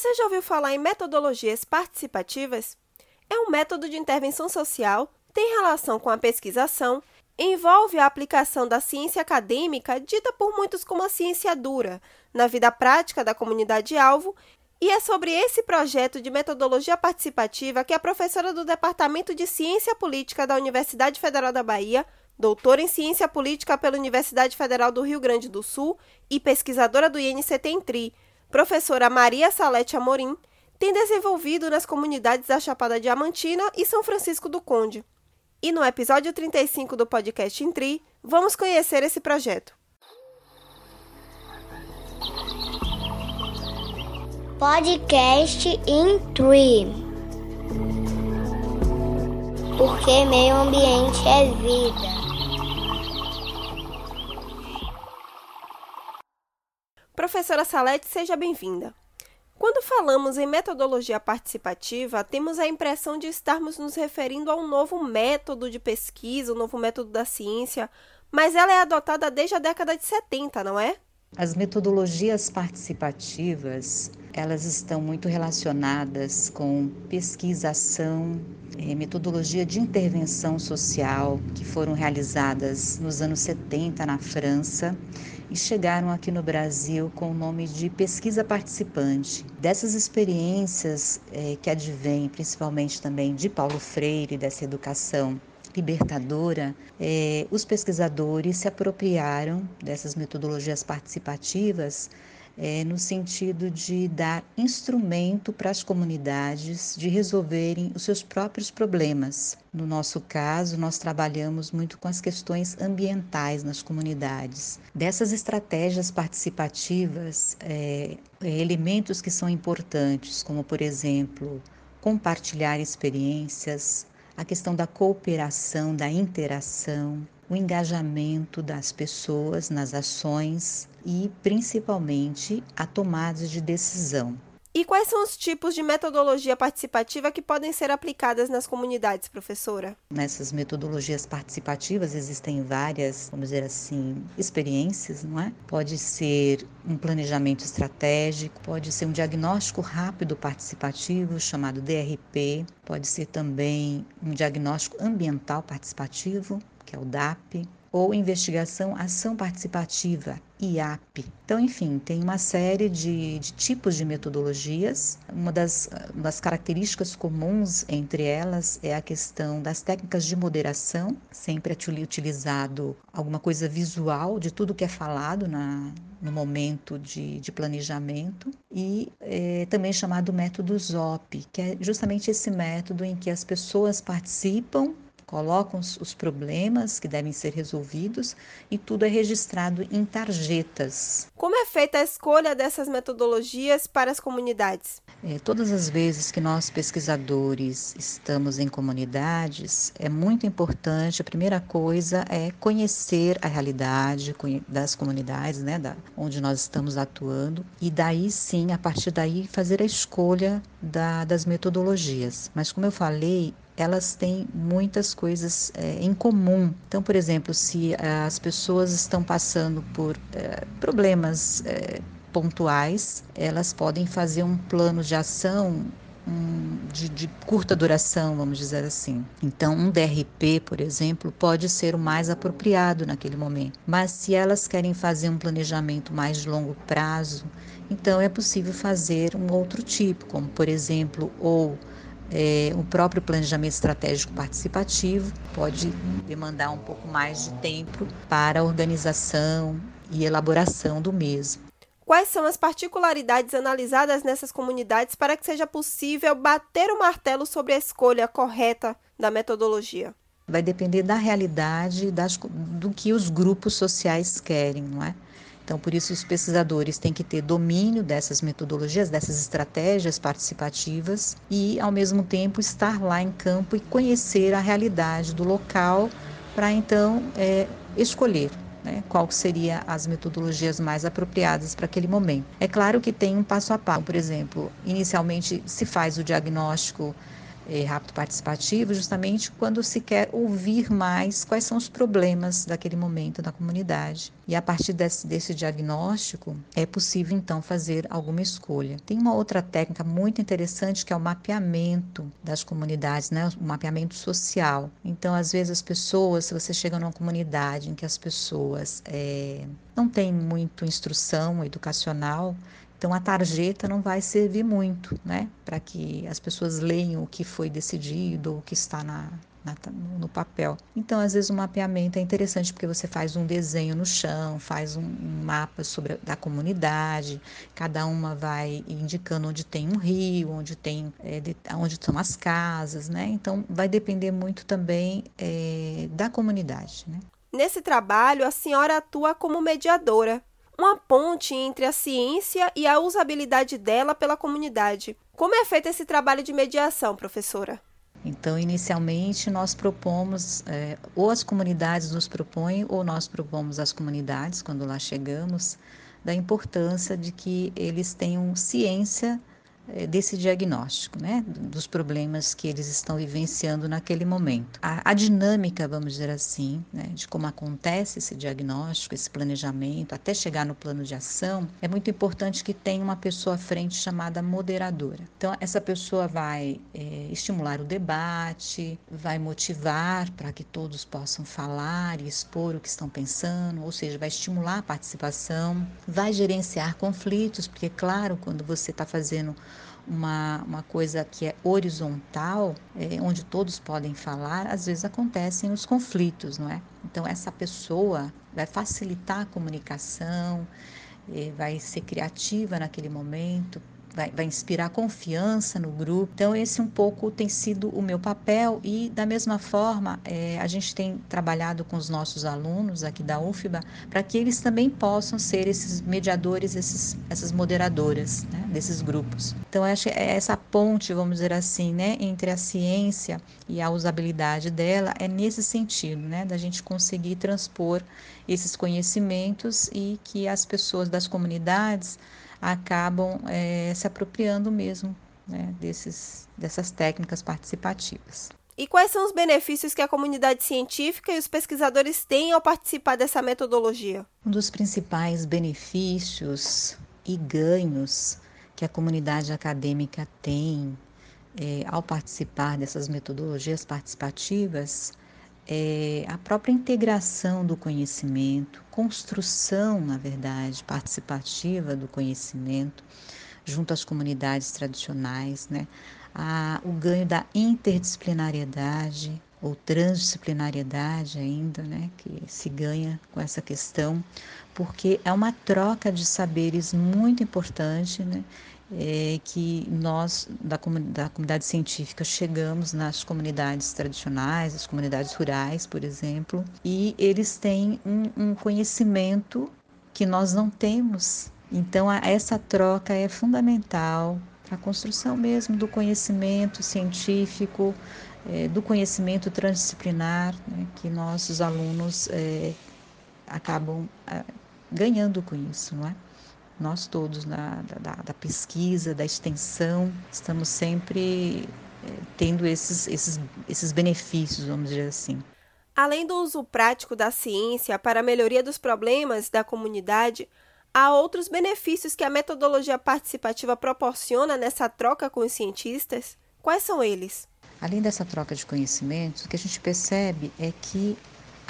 Você já ouviu falar em metodologias participativas? É um método de intervenção social, tem relação com a pesquisação, envolve a aplicação da ciência acadêmica, dita por muitos como a ciência dura, na vida prática da comunidade-alvo, e é sobre esse projeto de metodologia participativa que a professora do Departamento de Ciência Política da Universidade Federal da Bahia, doutora em Ciência Política pela Universidade Federal do Rio Grande do Sul e pesquisadora do INCT em TRI, professora Maria Salete Amorim, tem desenvolvido nas comunidades da Chapada Diamantina e São Francisco do Conde. E no episódio 35 do podcast Intri, vamos conhecer esse projeto. Podcast Intri. Porque meio ambiente é vida. Professora Salete, seja bem-vinda. Quando falamos em metodologia participativa, temos a impressão de estarmos nos referindo a um novo método de pesquisa, um novo método da ciência, mas ela é adotada desde a década de 70, não é? As metodologias participativas, elas estão muito relacionadas com pesquisação, é, metodologia de intervenção social que foram realizadas nos anos 70 na França e chegaram aqui no Brasil com o nome de pesquisa participante. Dessas experiências é, que advêm principalmente também de Paulo Freire, dessa educação libertadora, é, os pesquisadores se apropriaram dessas metodologias participativas é, no sentido de dar instrumento para as comunidades de resolverem os seus próprios problemas. No nosso caso, nós trabalhamos muito com as questões ambientais nas comunidades. Dessas estratégias participativas, é, elementos que são importantes, como por exemplo, compartilhar experiências, a questão da cooperação, da interação, o engajamento das pessoas nas ações e, principalmente, a tomada de decisão. E quais são os tipos de metodologia participativa que podem ser aplicadas nas comunidades, professora? Nessas metodologias participativas existem várias, vamos dizer assim, experiências, não é? Pode ser um planejamento estratégico, pode ser um diagnóstico rápido participativo, chamado DRP, pode ser também um diagnóstico ambiental participativo, que é o DAP, ou investigação ação participativa, IAP. Então, enfim, tem uma série de, de tipos de metodologias. Uma das, das características comuns entre elas é a questão das técnicas de moderação, sempre é utilizado alguma coisa visual de tudo que é falado na, no momento de, de planejamento, e é, também chamado método ZOP, que é justamente esse método em que as pessoas participam colocam os problemas que devem ser resolvidos e tudo é registrado em tarjetas. Como é feita a escolha dessas metodologias para as comunidades? É, todas as vezes que nós pesquisadores estamos em comunidades, é muito importante. A primeira coisa é conhecer a realidade das comunidades, né, da, onde nós estamos atuando, e daí sim, a partir daí, fazer a escolha da, das metodologias. Mas como eu falei, elas têm muitas coisas é, em comum. Então, por exemplo, se as pessoas estão passando por é, problemas é, pontuais, elas podem fazer um plano de ação de, de, curta duração, vamos dizer assim. Então, um DRP, por exemplo, pode ser o mais apropriado naquele momento. Mas se elas querem fazer um planejamento mais de longo prazo, então é possível fazer um outro tipo, como por exemplo, ou é, o próprio planejamento estratégico participativo pode demandar um pouco mais de tempo para a organização e elaboração do mesmo. Quais são as particularidades analisadas nessas comunidades para que seja possível bater o martelo sobre a escolha correta da metodologia? Vai depender da realidade das, do que os grupos sociais querem, não é? Então, por isso, os pesquisadores têm que ter domínio dessas metodologias, dessas estratégias participativas e, ao mesmo tempo, estar lá em campo e conhecer a realidade do local para então é, escolher né, qual seria as metodologias mais apropriadas para aquele momento. É claro que tem um passo a passo, por exemplo, inicialmente se faz o diagnóstico é, rápido participativo justamente quando se quer ouvir mais quais são os problemas daquele momento da comunidade. E a partir desse, desse diagnóstico é possível então fazer alguma escolha. Tem uma outra técnica muito interessante que é o mapeamento das comunidades, né? o mapeamento social. Então, às vezes as pessoas, se você chega numa comunidade em que as pessoas é, não têm muito instrução educacional, então a tarjeta não vai servir muito, né, para que as pessoas leiam o que foi decidido, o que está na, na, no papel. Então, às vezes, o mapeamento é interessante porque você faz um desenho no chão, faz um, um mapa sobre a, da comunidade, cada uma vai indicando onde tem um rio, onde tem é, de, onde estão as casas, né? Então, vai depender muito também é, da comunidade, né? Nesse trabalho, a senhora atua como mediadora uma ponte entre a ciência e a usabilidade dela pela comunidade. Como é feito esse trabalho de mediação, professora? Então, inicialmente, nós propomos, é, ou as comunidades nos propõem, ou nós propomos às comunidades, quando lá chegamos, da importância de que eles tenham ciência desse diagnóstico, né, dos problemas que eles estão vivenciando naquele momento. A, a dinâmica, vamos dizer assim, né, de como acontece esse diagnóstico, esse planejamento, até chegar no plano de ação, é muito importante que tenha uma pessoa à frente chamada moderadora. Então, essa pessoa vai é, estimular o debate, vai motivar para que todos possam falar e expor o que estão pensando, ou seja, vai estimular a participação, vai gerenciar conflitos, porque, claro, quando você está fazendo uma, uma coisa que é horizontal, é, onde todos podem falar, às vezes acontecem os conflitos, não é? Então, essa pessoa vai facilitar a comunicação, é, vai ser criativa naquele momento, vai, vai inspirar confiança no grupo. Então, esse um pouco tem sido o meu papel e, da mesma forma, é, a gente tem trabalhado com os nossos alunos aqui da UFBA para que eles também possam ser esses mediadores, esses, essas moderadoras né, desses grupos. Então, acho que é essa ponte, vamos dizer assim, né, entre a ciência e a usabilidade dela é nesse sentido, né, da gente conseguir transpor esses conhecimentos e que as pessoas das comunidades acabam é, se apropriando mesmo né, desses, dessas técnicas participativas. E quais são os benefícios que a comunidade científica e os pesquisadores têm ao participar dessa metodologia? Um dos principais benefícios e ganhos que a comunidade acadêmica tem é, ao participar dessas metodologias participativas é, a própria integração do conhecimento, construção, na verdade, participativa do conhecimento junto às comunidades tradicionais, né? A, o ganho da interdisciplinariedade ou transdisciplinariedade ainda, né, que se ganha com essa questão, porque é uma troca de saberes muito importante, né, é, que nós, da, da comunidade científica, chegamos nas comunidades tradicionais, as comunidades rurais, por exemplo, e eles têm um, um conhecimento que nós não temos. Então, a, essa troca é fundamental para a construção mesmo do conhecimento científico, é, do conhecimento transdisciplinar, né, que nossos alunos é, acabam é, ganhando com isso, não é? Nós todos na, da, da pesquisa, da extensão, estamos sempre é, tendo esses, esses, esses benefícios, vamos dizer assim. Além do uso prático da ciência para a melhoria dos problemas da comunidade, há outros benefícios que a metodologia participativa proporciona nessa troca com os cientistas? Quais são eles? Além dessa troca de conhecimentos, o que a gente percebe é que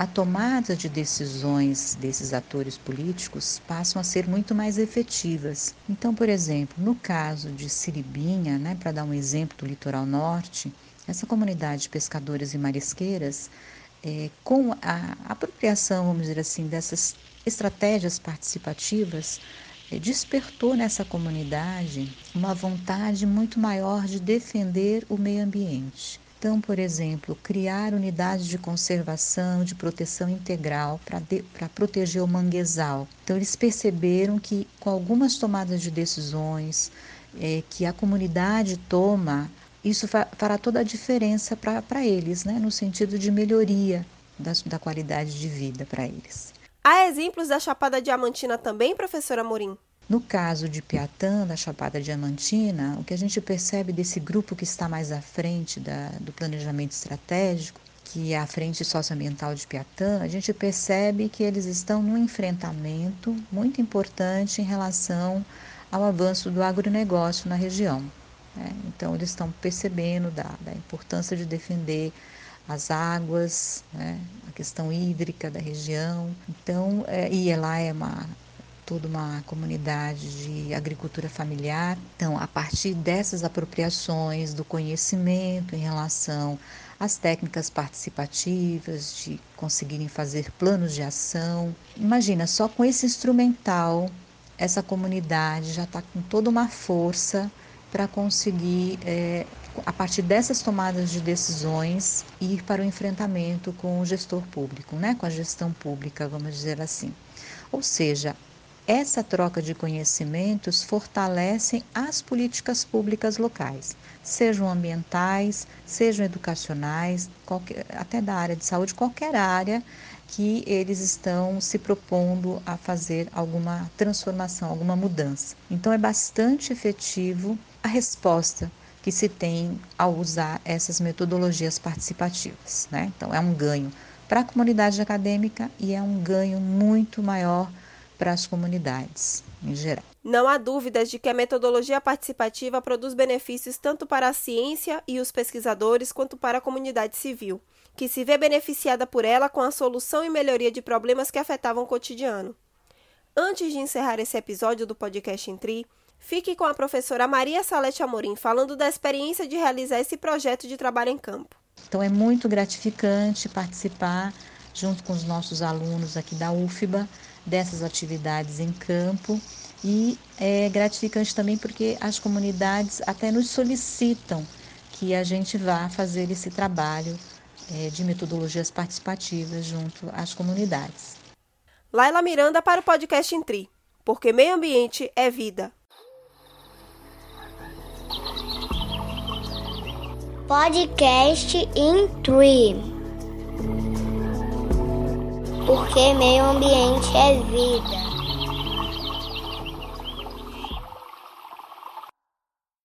a tomada de decisões desses atores políticos passam a ser muito mais efetivas. Então, por exemplo, no caso de Siribinha, né, para dar um exemplo do litoral norte, essa comunidade de pescadores e marisqueiras, é, com a apropriação, vamos dizer assim, dessas estratégias participativas, é, despertou nessa comunidade uma vontade muito maior de defender o meio ambiente. Então, por exemplo, criar unidades de conservação, de proteção integral para proteger o manguezal. Então, eles perceberam que com algumas tomadas de decisões é, que a comunidade toma, isso fará toda a diferença para eles, né? no sentido de melhoria da, da qualidade de vida para eles. Há exemplos da Chapada Diamantina também, professora Morim? No caso de Piatã, da Chapada Diamantina, o que a gente percebe desse grupo que está mais à frente da, do planejamento estratégico, que é a Frente Socioambiental de Piatã, a gente percebe que eles estão num enfrentamento muito importante em relação ao avanço do agronegócio na região. Né? Então, eles estão percebendo da, da importância de defender as águas, né? a questão hídrica da região. Então, é, e lá é uma toda uma comunidade de agricultura familiar. Então, a partir dessas apropriações do conhecimento em relação às técnicas participativas, de conseguirem fazer planos de ação. Imagina, só com esse instrumental, essa comunidade já está com toda uma força para conseguir, é, a partir dessas tomadas de decisões, ir para o enfrentamento com o gestor público, né? com a gestão pública, vamos dizer assim. Ou seja, essa troca de conhecimentos fortalece as políticas públicas locais, sejam ambientais, sejam educacionais, qualquer, até da área de saúde, qualquer área que eles estão se propondo a fazer alguma transformação, alguma mudança. Então é bastante efetivo a resposta que se tem ao usar essas metodologias participativas. Né? Então é um ganho para a comunidade acadêmica e é um ganho muito maior para as comunidades em geral. Não há dúvidas de que a metodologia participativa produz benefícios tanto para a ciência e os pesquisadores quanto para a comunidade civil, que se vê beneficiada por ela com a solução e melhoria de problemas que afetavam o cotidiano. Antes de encerrar esse episódio do podcast Intri, fique com a professora Maria Salete Amorim falando da experiência de realizar esse projeto de trabalho em campo. Então é muito gratificante participar junto com os nossos alunos aqui da UFBA dessas atividades em campo e é gratificante também porque as comunidades até nos solicitam que a gente vá fazer esse trabalho é, de metodologias participativas junto às comunidades. Laila Miranda para o podcast Intri, porque meio ambiente é vida. Podcast Intri porque meio ambiente é vida.